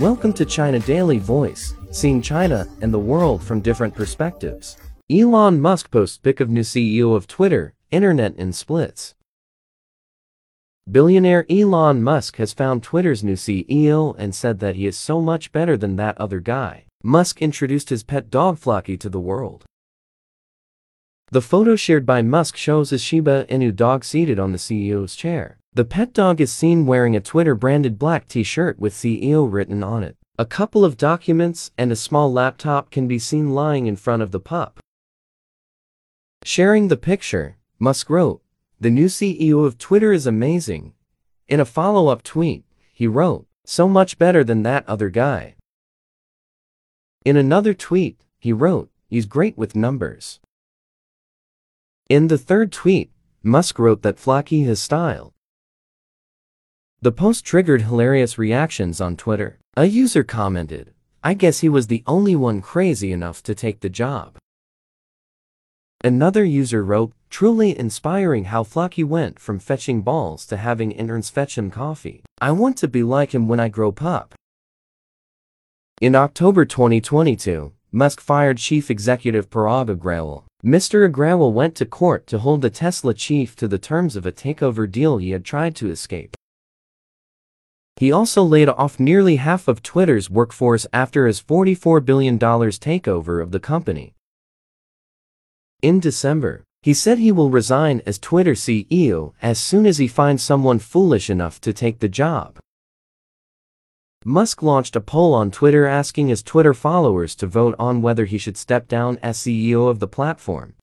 Welcome to China Daily Voice, seeing China and the world from different perspectives. Elon Musk posts pic of new CEO of Twitter, internet in splits. Billionaire Elon Musk has found Twitter's new CEO and said that he is so much better than that other guy. Musk introduced his pet dog Floki to the world. The photo shared by Musk shows a Shiba Inu dog seated on the CEO's chair. The pet dog is seen wearing a Twitter-branded black t-shirt with CEO written on it. A couple of documents and a small laptop can be seen lying in front of the pup. Sharing the picture, Musk wrote, The new CEO of Twitter is amazing. In a follow-up tweet, he wrote, So much better than that other guy. In another tweet, he wrote, He's great with numbers. In the third tweet, Musk wrote that Floki has style. The post triggered hilarious reactions on Twitter. A user commented, I guess he was the only one crazy enough to take the job. Another user wrote, truly inspiring how Floki went from fetching balls to having interns fetch him coffee. I want to be like him when I grow up. In October 2022, Musk fired chief executive Parag Agrawal. Mr. Agrawal went to court to hold the Tesla chief to the terms of a takeover deal he had tried to escape. He also laid off nearly half of Twitter's workforce after his $44 billion takeover of the company. In December, he said he will resign as Twitter CEO as soon as he finds someone foolish enough to take the job. Musk launched a poll on Twitter asking his Twitter followers to vote on whether he should step down as CEO of the platform.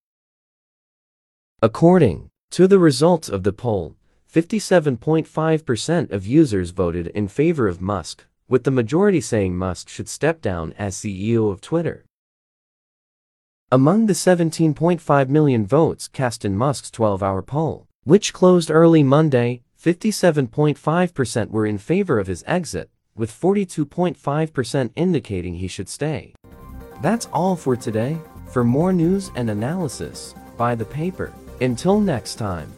According to the results of the poll, 57.5% of users voted in favor of Musk, with the majority saying Musk should step down as CEO of Twitter. Among the 17.5 million votes cast in Musk's 12-hour poll, which closed early Monday, 57.5% were in favor of his exit, with 42.5% indicating he should stay. That's all for today. For more news and analysis, buy the paper. Until next time.